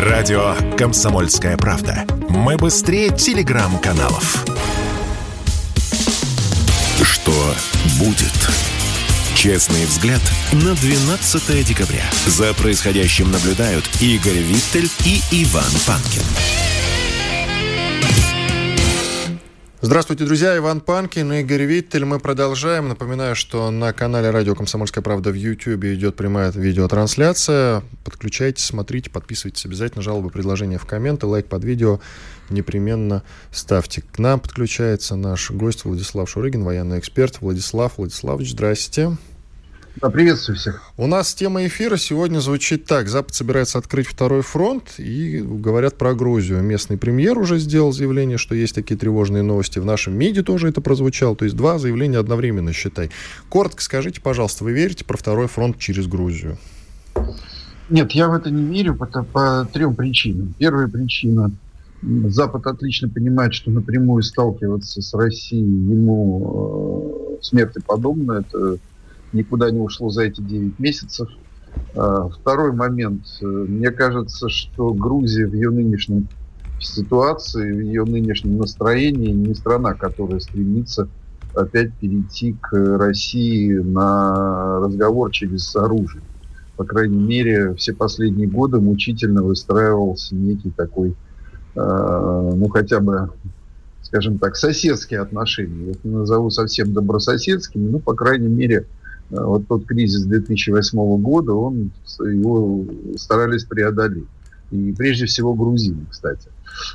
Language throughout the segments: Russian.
Радио «Комсомольская правда». Мы быстрее телеграм-каналов. Что будет? Честный взгляд на 12 декабря. За происходящим наблюдают Игорь Виттель и Иван Панкин. Здравствуйте, друзья. Иван Панкин, Игорь Виттель. Мы продолжаем. Напоминаю, что на канале Радио «Комсомольская правда» в YouTube идет прямая видеотрансляция. Подключайтесь, смотрите, подписывайтесь обязательно. Жалобы, предложения в комменты, лайк под видео непременно ставьте. К нам подключается наш гость Владислав Шурыгин, военный эксперт. Владислав Владиславович, здрасте. Да, приветствую всех. У нас тема эфира сегодня звучит так. Запад собирается открыть второй фронт и говорят про Грузию. Местный премьер уже сделал заявление, что есть такие тревожные новости. В нашем МИДе тоже это прозвучало. То есть два заявления одновременно, считай. Коротко скажите, пожалуйста, вы верите про второй фронт через Грузию? Нет, я в это не верю по, по трем причинам. Первая причина. Запад отлично понимает, что напрямую сталкиваться с Россией ему э, смерти подобно. Это никуда не ушло за эти 9 месяцев. А, второй момент. Мне кажется, что Грузия в ее нынешней ситуации, в ее нынешнем настроении не страна, которая стремится опять перейти к России на разговор через оружие. По крайней мере, все последние годы мучительно выстраивался некий такой, э, ну хотя бы, скажем так, соседские отношения. Я не назову совсем добрососедскими, но, по крайней мере, Э, вот тот кризис 2008 года, он, его старались преодолеть. И прежде всего грузины, кстати.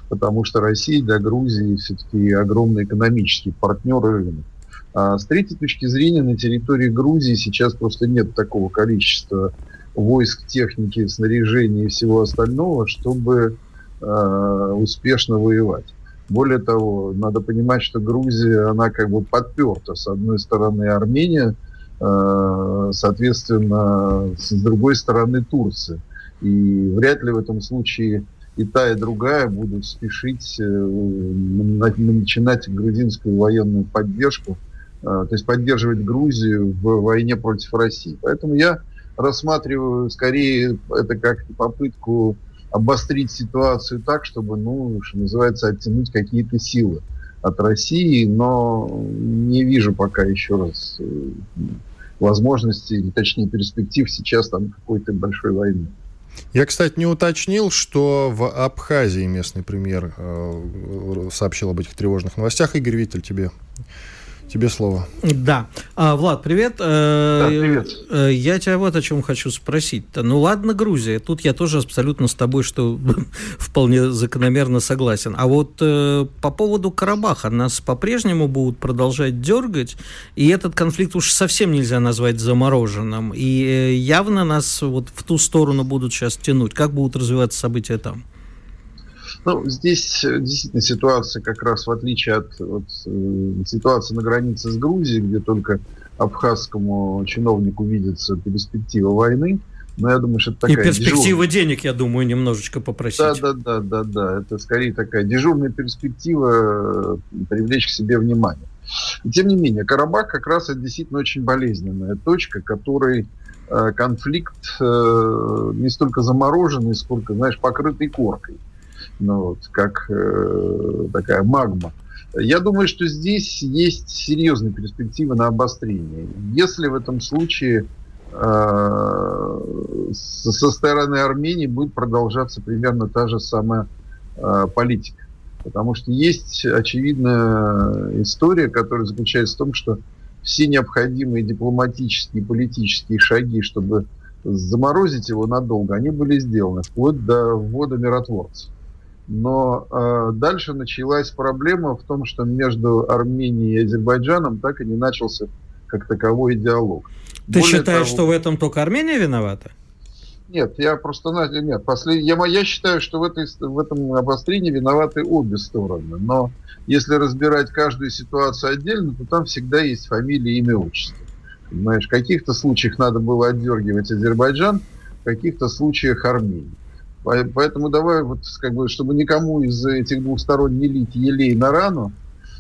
Потому что Россия для Грузии все-таки огромный экономический партнер рынок. А с третьей точки зрения, на территории Грузии сейчас просто нет такого количества войск, техники, снаряжения и всего остального, чтобы э, успешно воевать. Более того, надо понимать, что Грузия, она как бы подперта. С одной стороны Армения, Э, соответственно, с другой стороны Турция. И вряд ли в этом случае и та, и другая будут спешить э, начинать грузинскую военную поддержку, э, то есть поддерживать Грузию в войне против России. Поэтому я рассматриваю скорее это как попытку обострить ситуацию так, чтобы, ну, что называется, оттянуть какие-то силы от России, но не вижу пока еще раз э, возможности, или точнее перспектив сейчас там какой-то большой войны. Я, кстати, не уточнил, что в Абхазии местный премьер э, сообщил об этих тревожных новостях. Игорь Виттель, тебе Тебе слово. Да. А, Влад, привет. Э, да, привет. Э, я тебя вот о чем хочу спросить. Ну ладно, Грузия. Тут я тоже абсолютно с тобой, что вполне закономерно согласен. А вот э, по поводу Карабаха нас по-прежнему будут продолжать дергать, и этот конфликт уж совсем нельзя назвать замороженным. И явно нас вот в ту сторону будут сейчас тянуть. Как будут развиваться события там? Ну, здесь э, действительно ситуация как раз в отличие от, от э, ситуации на границе с Грузией, где только абхазскому чиновнику видится перспектива войны, но я думаю, что это такая... И перспектива дежур... денег, я думаю, немножечко попросить. Да, да, да, да, да. Это скорее такая дежурная перспектива э, привлечь к себе внимание. И, тем не менее, Карабах как раз это действительно очень болезненная точка, которой конфликт не столько замороженный, сколько, знаешь, покрытый коркой ну, вот, как э, такая магма. Я думаю, что здесь есть серьезные перспективы на обострение. Если в этом случае э, со стороны Армении будет продолжаться примерно та же самая э, политика. Потому что есть очевидная история, которая заключается в том, что все необходимые дипломатические и политические шаги, чтобы заморозить его надолго, они были сделаны, вплоть до ввода миротворцев. Но э, дальше началась проблема в том, что между Арменией и Азербайджаном так и не начался как таковой диалог. Ты Более считаешь, того, что в этом только Армения виновата? Нет, я просто нет. Послед... Я, я считаю, что в, этой, в этом обострении виноваты обе стороны. Но если разбирать каждую ситуацию отдельно, то там всегда есть фамилия, имя, отчество. Понимаешь, в каких-то случаях надо было отдергивать Азербайджан, в каких-то случаях Армению. Поэтому давай, вот, как бы, чтобы никому из этих двух сторон не лить елей на рану,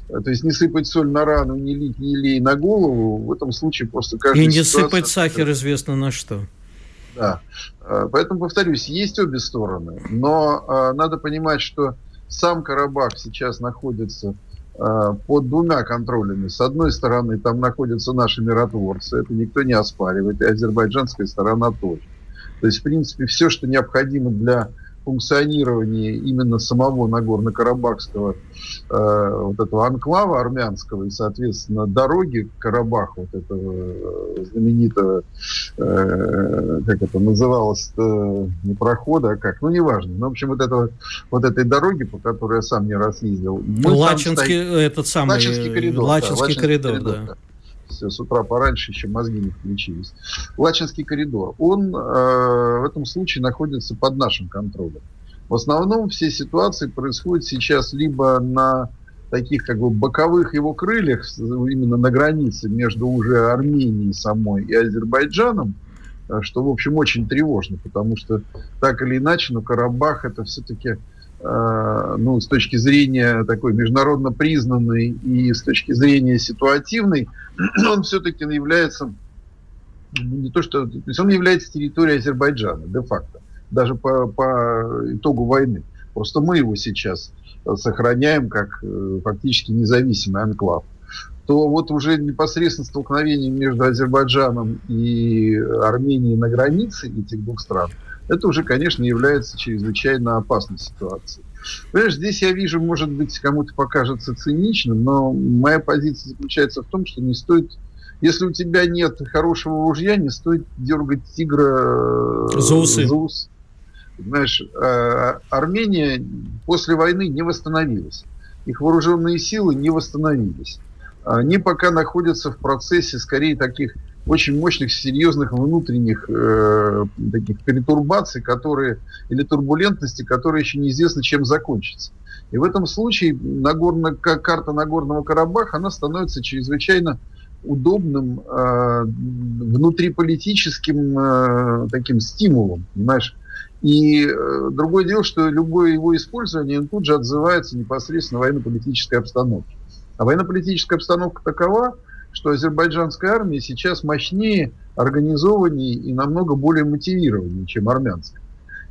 э, то есть не сыпать соль на рану, не лить елей на голову, в этом случае просто каждый И не ситуация... сыпать сахар известно на что. Да. Э, поэтому, повторюсь, есть обе стороны. Но э, надо понимать, что сам Карабах сейчас находится э, под двумя контролями. С одной стороны, там находятся наши миротворцы, это никто не оспаривает, и азербайджанская сторона тоже. То есть, в принципе, все, что необходимо для функционирования именно самого Нагорно-Карабахского э, вот этого анклава армянского и, соответственно, дороги к Карабаху, вот этого э, знаменитого, э, как это называлось, э, не прохода, а как, ну, неважно. Ну, в общем, вот, этого, вот этой дороги, по которой я сам не раз ездил. Лачинский, стоим... этот самый... Лачинский коридор. Лачинский, да, Лачинский коридор, коридор, да. С утра пораньше еще мозги не включились. Лачинский коридор, он э, в этом случае находится под нашим контролем. В основном все ситуации происходят сейчас либо на таких как бы боковых его крыльях, именно на границе между уже Арменией самой и Азербайджаном, э, что, в общем, очень тревожно, потому что так или иначе, но Карабах это все-таки ну, с точки зрения такой международно признанной и с точки зрения ситуативной, он все-таки является ну, не то что, то есть он является территорией Азербайджана де-факто, даже по, по итогу войны. Просто мы его сейчас сохраняем как э, фактически независимый анклав то вот уже непосредственно столкновение между Азербайджаном и Арменией на границе этих двух стран – это уже, конечно, является чрезвычайно опасной ситуацией. Понимаешь, здесь я вижу, может быть, кому-то покажется циничным, но моя позиция заключается в том, что не стоит если у тебя нет хорошего ружья, не стоит дергать тигра э, за усы. За ус. Знаешь, э, Армения после войны не восстановилась. Их вооруженные силы не восстановились. Они пока находятся в процессе, скорее, таких очень мощных, серьезных внутренних э, таких перетурбаций, которые, или турбулентности, которые еще неизвестно, чем закончатся. И в этом случае Нагорно, карта Нагорного Карабаха, она становится чрезвычайно удобным э, внутриполитическим э, таким стимулом, понимаешь? И э, другое дело, что любое его использование тут же отзывается непосредственно военно-политической обстановке. А военно-политическая обстановка такова, что азербайджанская армия сейчас мощнее, организованнее и намного более мотивированнее, чем армянская.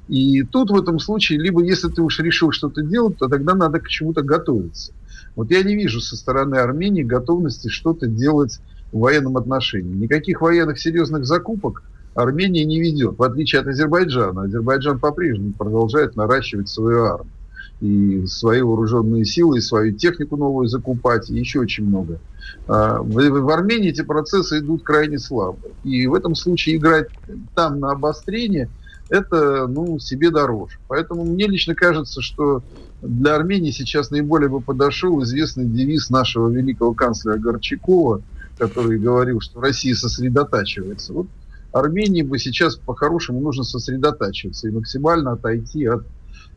И тут в этом случае, либо если ты уж решил что-то делать, то тогда надо к чему-то готовиться. Вот я не вижу со стороны Армении готовности что-то делать в военном отношении. Никаких военных серьезных закупок Армения не ведет, в отличие от Азербайджана. Азербайджан по-прежнему продолжает наращивать свою армию. И свои вооруженные силы, и свою технику новую закупать, и еще очень много. А, в, Армении эти процессы идут крайне слабо. И в этом случае играть там на обострение это ну, себе дороже. Поэтому мне лично кажется, что для Армении сейчас наиболее бы подошел известный девиз нашего великого канцлера Горчакова, который говорил, что Россия сосредотачивается. Вот Армении бы сейчас по-хорошему нужно сосредотачиваться и максимально отойти от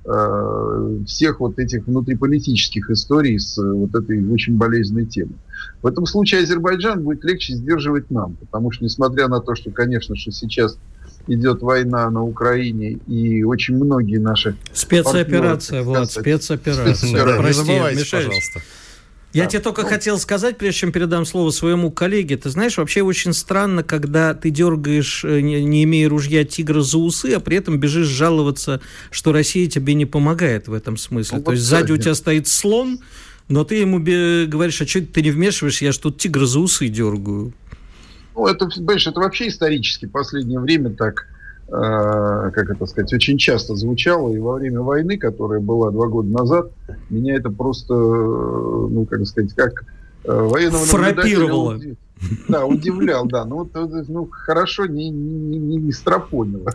Э, всех вот этих внутриполитических историй с э, вот этой очень болезненной темой. В этом случае Азербайджан будет легче сдерживать нам, потому что, несмотря на то, что, конечно, что сейчас идет война на Украине, и очень многие наши... Спецоперация, партнеры, Влад, спецоперация. спецоперация. Прости, не забывайте, мешаешь. пожалуйста. Я да. тебе только ну, хотел сказать, прежде чем передам слово своему коллеге, ты знаешь, вообще очень странно, когда ты дергаешь, э, не, не имея ружья, тигра за усы, а при этом бежишь жаловаться, что Россия тебе не помогает в этом смысле. Ну, То вот есть сзади у тебя стоит слон, но ты ему говоришь, а что ты не вмешиваешь, я ж тут тигра за усы дергаю. Ну, это, понимаешь, это вообще исторически в последнее время так как это сказать, очень часто звучало, и во время войны, которая была два года назад, меня это просто, э, ну, как сказать, как э, военного Фрапировало. Да, удивлял, да. Ну, вот, ну хорошо, не, не, не, не стропонило.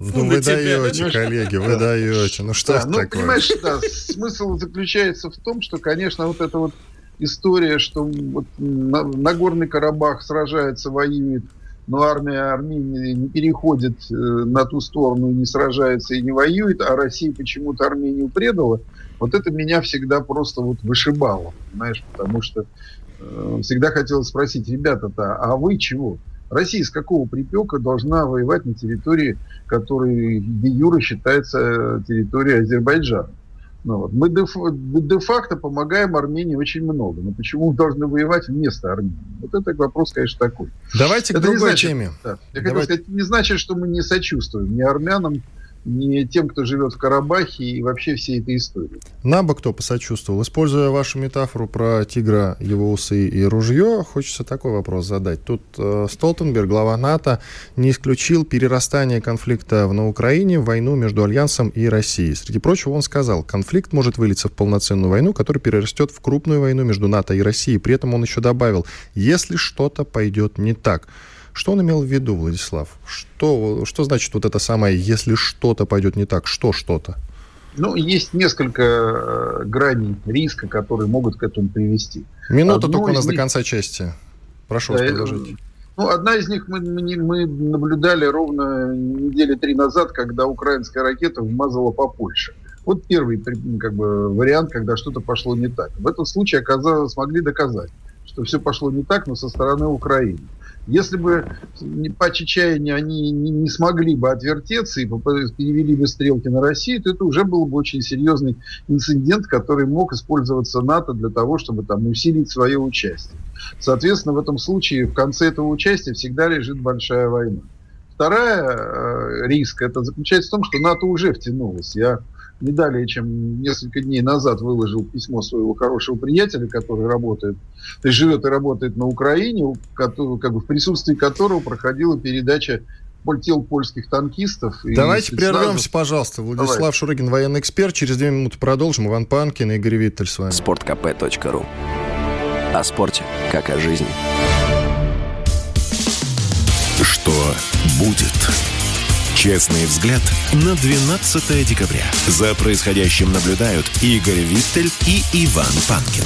Ну, вы даете, коллеги, вы даете. Ну, что Ну, понимаешь, да, смысл заключается в том, что, конечно, вот эта вот история, что вот Нагорный Карабах сражается, воюет, но армия Армении не переходит э, на ту сторону, не сражается и не воюет, а Россия почему-то Армению предала, вот это меня всегда просто вот вышибало, знаешь, потому что э, всегда хотелось спросить, ребята-то, а вы чего? Россия с какого припека должна воевать на территории, которая де юра считается территорией Азербайджана? Ну, вот. Мы де-факто помогаем Армении очень много. Но почему мы должны воевать вместо Армении? Вот это вопрос, конечно, такой. Давайте это к другой значит, теме. Да, я Давайте. хотел сказать, не значит, что мы не сочувствуем ни армянам, не тем, кто живет в Карабахе и вообще всей этой истории. Нам бы кто посочувствовал. Используя вашу метафору про тигра, его усы и ружье, хочется такой вопрос задать. Тут э, Столтенберг, глава НАТО, не исключил перерастание конфликта на Украине в войну между Альянсом и Россией. Среди прочего, он сказал, конфликт может вылиться в полноценную войну, которая перерастет в крупную войну между НАТО и Россией. При этом он еще добавил, если что-то пойдет не так. Что он имел в виду, Владислав? Что, что значит вот это самое, если что-то пойдет не так? Что что-то? Ну, есть несколько э, граней риска, которые могут к этому привести. Минута Одно только у нас них... до конца части. Прошу да, вас продолжить. Ну, одна из них мы, мы, мы наблюдали ровно недели три назад, когда украинская ракета вмазала по Польше. Вот первый как бы, вариант, когда что-то пошло не так. В этом случае оказалось, смогли доказать, что все пошло не так, но со стороны Украины. Если бы по чечаянию они не смогли бы отвертеться и перевели бы стрелки на Россию, то это уже был бы очень серьезный инцидент, который мог использоваться НАТО для того, чтобы там усилить свое участие. Соответственно, в этом случае в конце этого участия всегда лежит большая война. Вторая э, риск это заключается в том, что НАТО уже втянулось. Я не далее, чем несколько дней назад выложил письмо своего хорошего приятеля, который работает, то есть живет и работает на Украине, который, как бы в присутствии которого проходила передача тел польских танкистов. Давайте прервемся, пожалуйста. Владислав Давай. Шурыгин, военный эксперт. Через две минуты продолжим. Иван Панкин и Игорь Виттель с вами. Спорткп.ру О спорте, как о жизни. Что будет? Честный взгляд на 12 декабря. За происходящим наблюдают Игорь Виттель и Иван Панкин.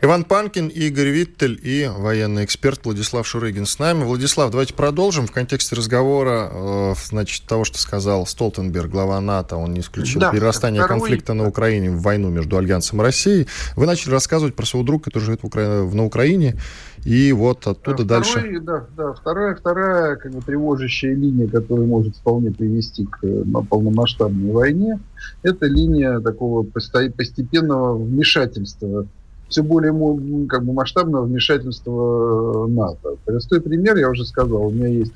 Иван Панкин, Игорь Виттель и военный эксперт Владислав Шурыгин с нами. Владислав, давайте продолжим. В контексте разговора, э, значит, того, что сказал Столтенберг, глава НАТО, он не исключил да, перерастание второй... конфликта на Украине в войну между Альянсом и Россией. Вы начали рассказывать про своего друга, который живет в Укра... на Украине, и вот оттуда да, дальше... Второй, да, да, вторая, вторая как бы, тревожащая линия, которая может вполне привести к э, полномасштабной войне, это линия такого постепенного вмешательства все более как бы, масштабного вмешательства э, НАТО. Простой пример, я уже сказал, у меня есть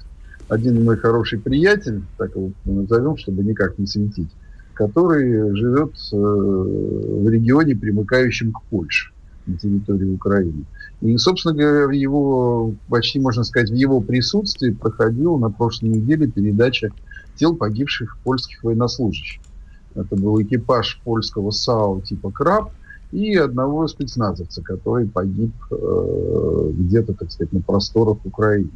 один мой хороший приятель, так его назовем, чтобы никак не светить, который живет э, в регионе, примыкающем к Польше на территории Украины. И, собственно говоря, в его, почти можно сказать, в его присутствии проходила на прошлой неделе передача тел погибших польских военнослужащих. Это был экипаж польского САУ типа «Краб», и одного спецназовца, который погиб э, где-то, так сказать, на просторах Украины.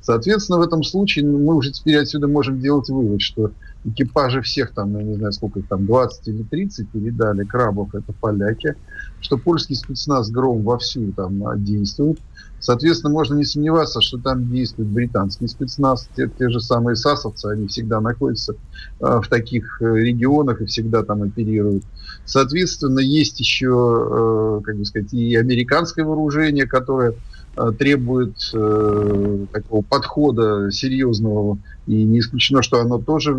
Соответственно, в этом случае мы уже теперь отсюда можем делать вывод, что экипажи всех там, я не знаю, сколько их там, 20 или 30 передали крабов, это поляки, что польский спецназ «Гром» вовсю там действует. Соответственно, можно не сомневаться, что там действует британский спецназ, те, те же самые сасовцы, они всегда находятся э, в таких э, регионах и всегда там оперируют. Соответственно, есть еще, э, как бы сказать, и американское вооружение, которое Э, требует э, такого подхода серьезного, и не исключено, что оно тоже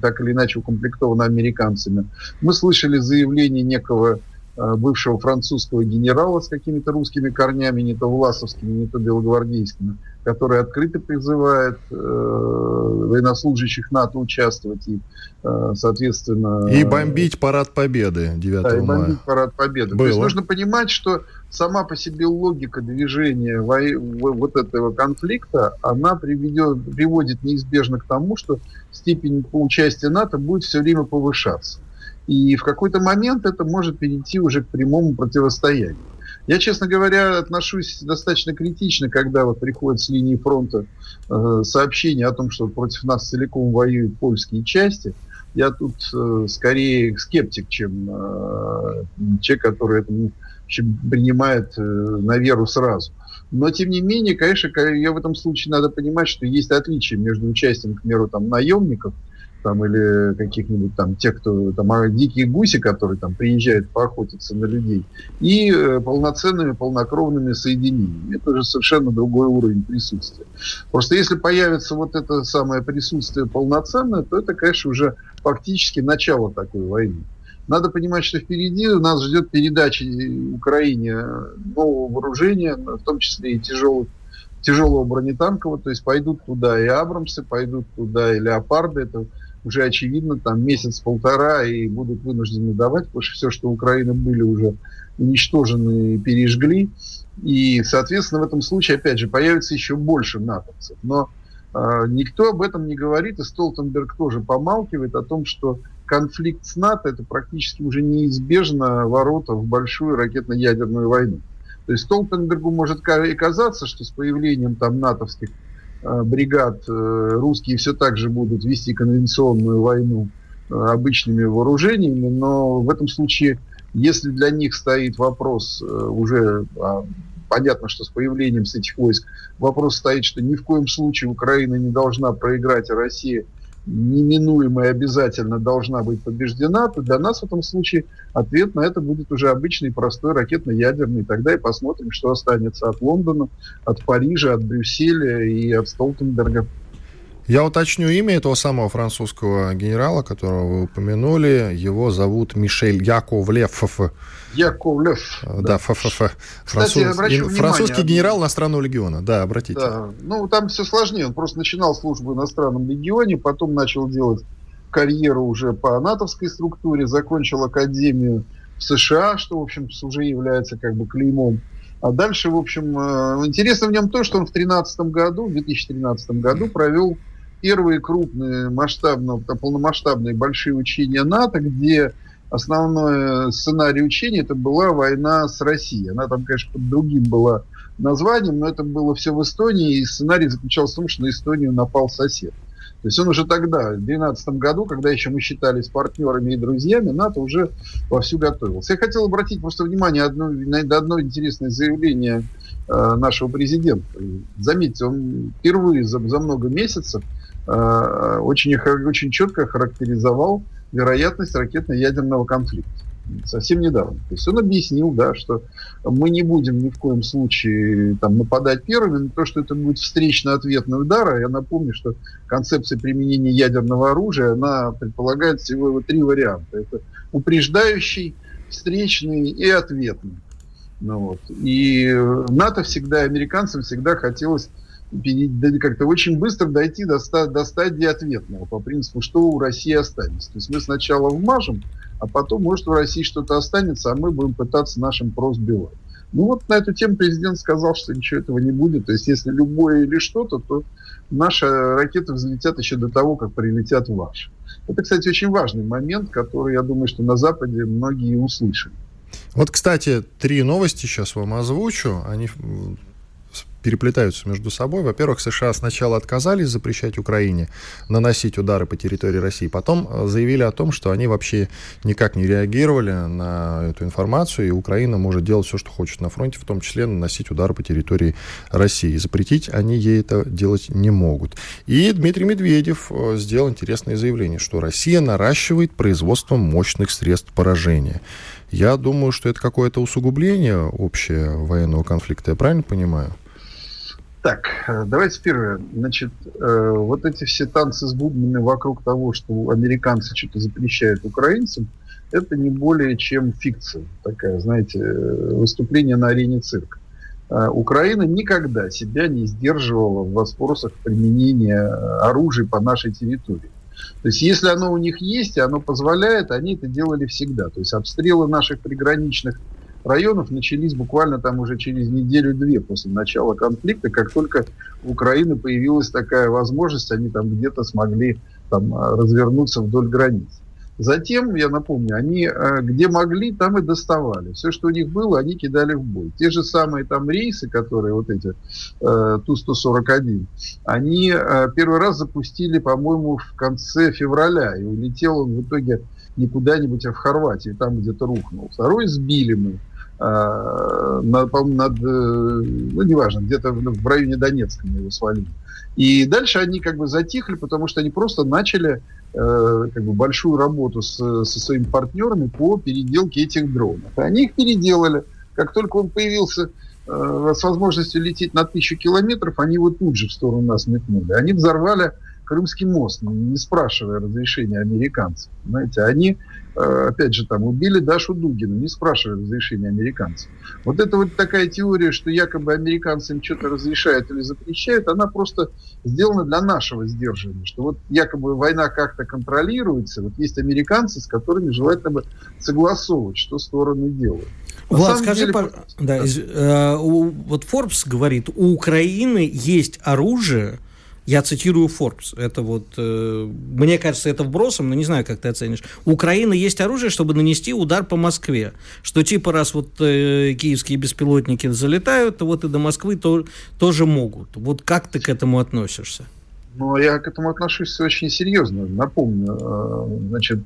так или иначе укомплектовано американцами. Мы слышали заявление некого бывшего французского генерала с какими-то русскими корнями, не то власовскими, не то белогвардейскими, который открыто призывает э, военнослужащих НАТО участвовать и, э, соответственно... И бомбить парад Победы 9 да, мая. и бомбить парад Победы. Было. То есть нужно понимать, что сама по себе логика движения вот этого конфликта, она приведет, приводит неизбежно к тому, что степень участия НАТО будет все время повышаться. И в какой-то момент это может перейти уже к прямому противостоянию. Я, честно говоря, отношусь достаточно критично, когда вот приходят с линии фронта э, сообщения о том, что против нас целиком воюют польские части. Я тут э, скорее скептик, чем э, человек, который это принимает э, на веру сразу. Но, тем не менее, конечно, я в этом случае надо понимать, что есть отличие между участием, к примеру, там, наемников там, или каких-нибудь там тех, кто там а, дикие гуси, которые там приезжают поохотиться на людей, и э, полноценными, полнокровными соединениями. Это уже совершенно другой уровень присутствия. Просто если появится вот это самое присутствие полноценное, то это, конечно, уже фактически начало такой войны. Надо понимать, что впереди нас ждет передача Украине нового вооружения, в том числе и тяжелых тяжелого бронетанкового, то есть пойдут туда и Абрамсы, пойдут туда и Леопарды, это уже очевидно, там месяц-полтора и будут вынуждены давать, потому что все, что Украины были уже уничтожены и пережгли. И, соответственно, в этом случае, опять же, появится еще больше натовцев. Но э, никто об этом не говорит, и Столтенберг тоже помалкивает о том, что конфликт с НАТО это практически уже неизбежно ворота в большую ракетно-ядерную войну. То есть Столтенбергу может и казаться, что с появлением там натовских бригад э, русские все так же будут вести конвенционную войну э, обычными вооружениями, но в этом случае, если для них стоит вопрос уже а, понятно, что с появлением с этих войск вопрос стоит, что ни в коем случае Украина не должна проиграть, а Россия неминуемо обязательно должна быть побеждена, то для нас в этом случае ответ на это будет уже обычный, простой ракетно-ядерный. Тогда и посмотрим, что останется от Лондона, от Парижа, от Брюсселя и от Столтенберга. Я уточню имя этого самого французского генерала, которого вы упомянули. Его зовут Мишель Яковлев. Яковлев. Да, да ФФФ. Француз... Кстати, Французский генерал иностранного легиона. Да, обратите. Да. Ну, там все сложнее. Он просто начинал службу в иностранном легионе, потом начал делать карьеру уже по натовской структуре, закончил академию в США, что, в общем, уже является как бы клеймом а дальше, в общем, э, интересно в нем то, что он в 2013 году, в 2013 году провел первые крупные масштабные, полномасштабные большие учения НАТО, где основной сценарий учения это была война с Россией. Она там, конечно, под другим была названием, но это было все в Эстонии, и сценарий заключался в том, что на Эстонию напал сосед. То есть он уже тогда, в 2012 году, когда еще мы считались партнерами и друзьями, НАТО уже вовсю готовился. Я хотел обратить просто внимание одно, на одно интересное заявление э, нашего президента. Заметьте, он впервые за, за много месяцев э, очень, очень четко характеризовал вероятность ракетно-ядерного конфликта совсем недавно. То есть он объяснил, да, что мы не будем ни в коем случае там, нападать первыми, но то, что это будет встречно-ответный удар, а я напомню, что концепция применения ядерного оружия, она предполагает всего три варианта. Это упреждающий, встречный и ответный. Ну, вот. И НАТО всегда, американцам всегда хотелось как-то очень быстро дойти до, до стадии ответного по принципу, что у России останется. То есть мы сначала вмажем, а потом, может, в России что-то останется, а мы будем пытаться нашим прос сбивать. Ну вот на эту тему президент сказал, что ничего этого не будет. То есть если любое или что-то, то наши ракеты взлетят еще до того, как прилетят ваши. Это, кстати, очень важный момент, который, я думаю, что на Западе многие услышали. Вот, кстати, три новости сейчас вам озвучу. Они переплетаются между собой. Во-первых, США сначала отказались запрещать Украине наносить удары по территории России, потом э, заявили о том, что они вообще никак не реагировали на эту информацию, и Украина может делать все, что хочет на фронте, в том числе наносить удары по территории России. Запретить они ей это делать не могут. И Дмитрий Медведев э, сделал интересное заявление, что Россия наращивает производство мощных средств поражения. Я думаю, что это какое-то усугубление общего военного конфликта, я правильно понимаю? Так, э, давайте первое. Значит, э, вот эти все танцы с бубнами вокруг того, что американцы что-то запрещают украинцам, это не более чем фикция. Такая, знаете, э, выступление на арене цирка. Украина никогда себя не сдерживала в вопросах применения оружия по нашей территории. То есть, если оно у них есть, и оно позволяет, они это делали всегда. То есть, обстрелы наших приграничных районов начались буквально там уже через неделю-две после начала конфликта, как только у Украины появилась такая возможность, они там где-то смогли там, развернуться вдоль границ. Затем, я напомню, они э, где могли, там и доставали. Все, что у них было, они кидали в бой. Те же самые там рейсы, которые вот эти э, Ту-141, они э, первый раз запустили, по-моему, в конце февраля. И улетел он в итоге не куда-нибудь, а в Хорватии, там где-то рухнул. Второй сбили мы. Э, над, над э, ну, неважно, где-то в районе Донецка мы его свалили. И дальше они как бы затихли, потому что они просто начали э, как бы большую работу с, со своими партнерами по переделке этих дронов. И они их переделали. Как только он появился э, с возможностью лететь на тысячу километров, они его тут же в сторону нас метнули. Они взорвали Крымский мост, не спрашивая разрешения американцев. Знаете, они, э, опять же, там убили Дашу Дугину, не спрашивая разрешения американцев. Вот это вот такая теория, что якобы американцам что-то разрешают или запрещают, она просто сделана для нашего сдерживания, что вот якобы война как-то контролируется, вот есть американцы, с которыми желательно бы согласовывать, что стороны делают. Влад, скажи, деле, пар... да, из, э, у, вот Forbes говорит, у Украины есть оружие, я цитирую Forbes. Это вот, э, мне кажется, это вбросом, но не знаю, как ты оценишь. У Украины есть оружие, чтобы нанести удар по Москве. Что типа раз вот э, киевские беспилотники залетают, то вот и до Москвы то, тоже могут. Вот как ты к этому относишься? Ну, я к этому отношусь очень серьезно. Напомню, э, значит,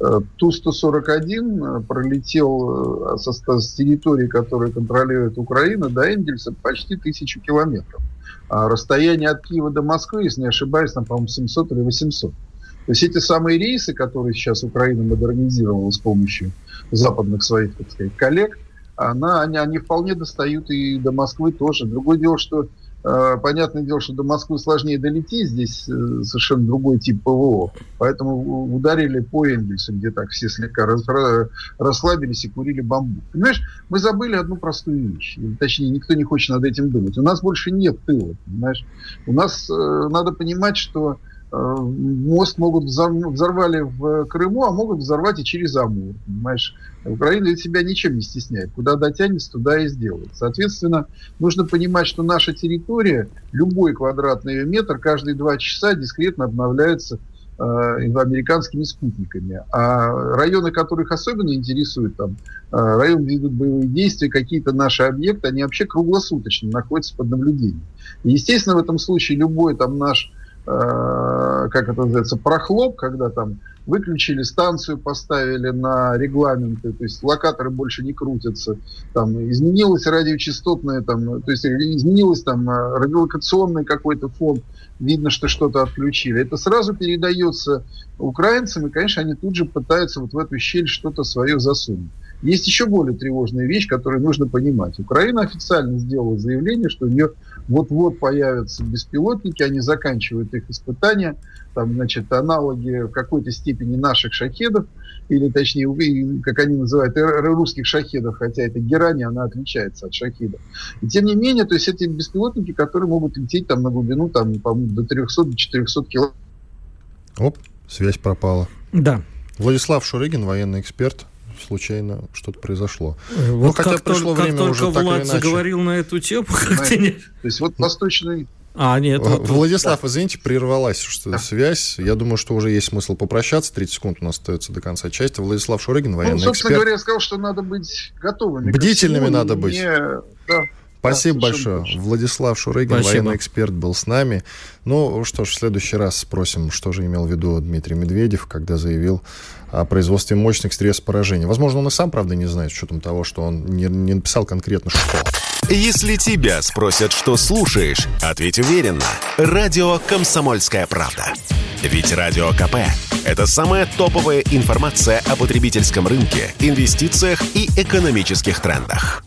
э, Ту-141 пролетел э, со, с территории, которую контролирует Украина, до Энгельса почти тысячу километров. А расстояние от Киева до Москвы, если не ошибаюсь, там, по-моему, 700 или 800. То есть эти самые рейсы, которые сейчас Украина модернизировала с помощью западных своих, так сказать, коллег, она, они, они вполне достают и до Москвы тоже. Другое дело, что понятное дело, что до Москвы сложнее долететь, здесь э, совершенно другой тип ПВО. Поэтому ударили по Энгельсу, где так все слегка расслабились и курили бамбук. Понимаешь, мы забыли одну простую вещь. Точнее, никто не хочет над этим думать. У нас больше нет тыла, понимаешь? У нас э, надо понимать, что Э, мост могут взорвали в Крыму, а могут взорвать и через Амур. Понимаешь? Украина себя ничем не стесняет. Куда дотянется, туда и сделает. Соответственно, нужно понимать, что наша территория, любой квадратный метр, каждые два часа дискретно обновляется э, американскими спутниками. А районы, которых особенно интересуют, там, э, район ведут боевые действия, какие-то наши объекты, они вообще круглосуточно находятся под наблюдением. И, естественно, в этом случае любой там наш Э, как это называется, прохлоп, когда там выключили станцию, поставили на регламенты, то есть локаторы больше не крутятся, там изменилось радиочастотное, там, то есть изменилось там э, радиолокационный какой-то фон, видно, что что-то отключили. Это сразу передается украинцам, и, конечно, они тут же пытаются вот в эту щель что-то свое засунуть. Есть еще более тревожная вещь, которую нужно понимать. Украина официально сделала заявление, что у нее вот-вот появятся беспилотники, они заканчивают их испытания, там, значит, аналоги в какой-то степени наших шахедов, или точнее, как они называют, русских шахедов, хотя это герани, она отличается от шахедов. И тем не менее, то есть эти беспилотники, которые могут лететь там на глубину там, до 300-400 километров. Оп, связь пропала. Да. Владислав Шурыгин, военный эксперт, случайно что-то произошло. Э, вот ну, хотя как пришло только, время как уже только Влад заговорил на эту тему, как-то не... То есть вот восточный а, нет. Вот, Владислав, да. извините, прервалась что да. связь. Я думаю, что уже есть смысл попрощаться. 30 секунд у нас остается до конца части. Владислав Шурыгин, военный ну, собственно эксперт. говоря, я сказал, что надо быть готовыми. Бдительными надо быть. Не... Да. Спасибо да, большое. Владислав Шурыгин, Спасибо. военный эксперт, был с нами. Ну что ж, в следующий раз спросим, что же имел в виду Дмитрий Медведев, когда заявил о производстве мощных средств поражения. Возможно, он и сам, правда, не знает, с учетом того, что он не, не написал конкретно что. Если тебя спросят, что слушаешь, ответь уверенно. Радио «Комсомольская правда». Ведь Радио КП – это самая топовая информация о потребительском рынке, инвестициях и экономических трендах.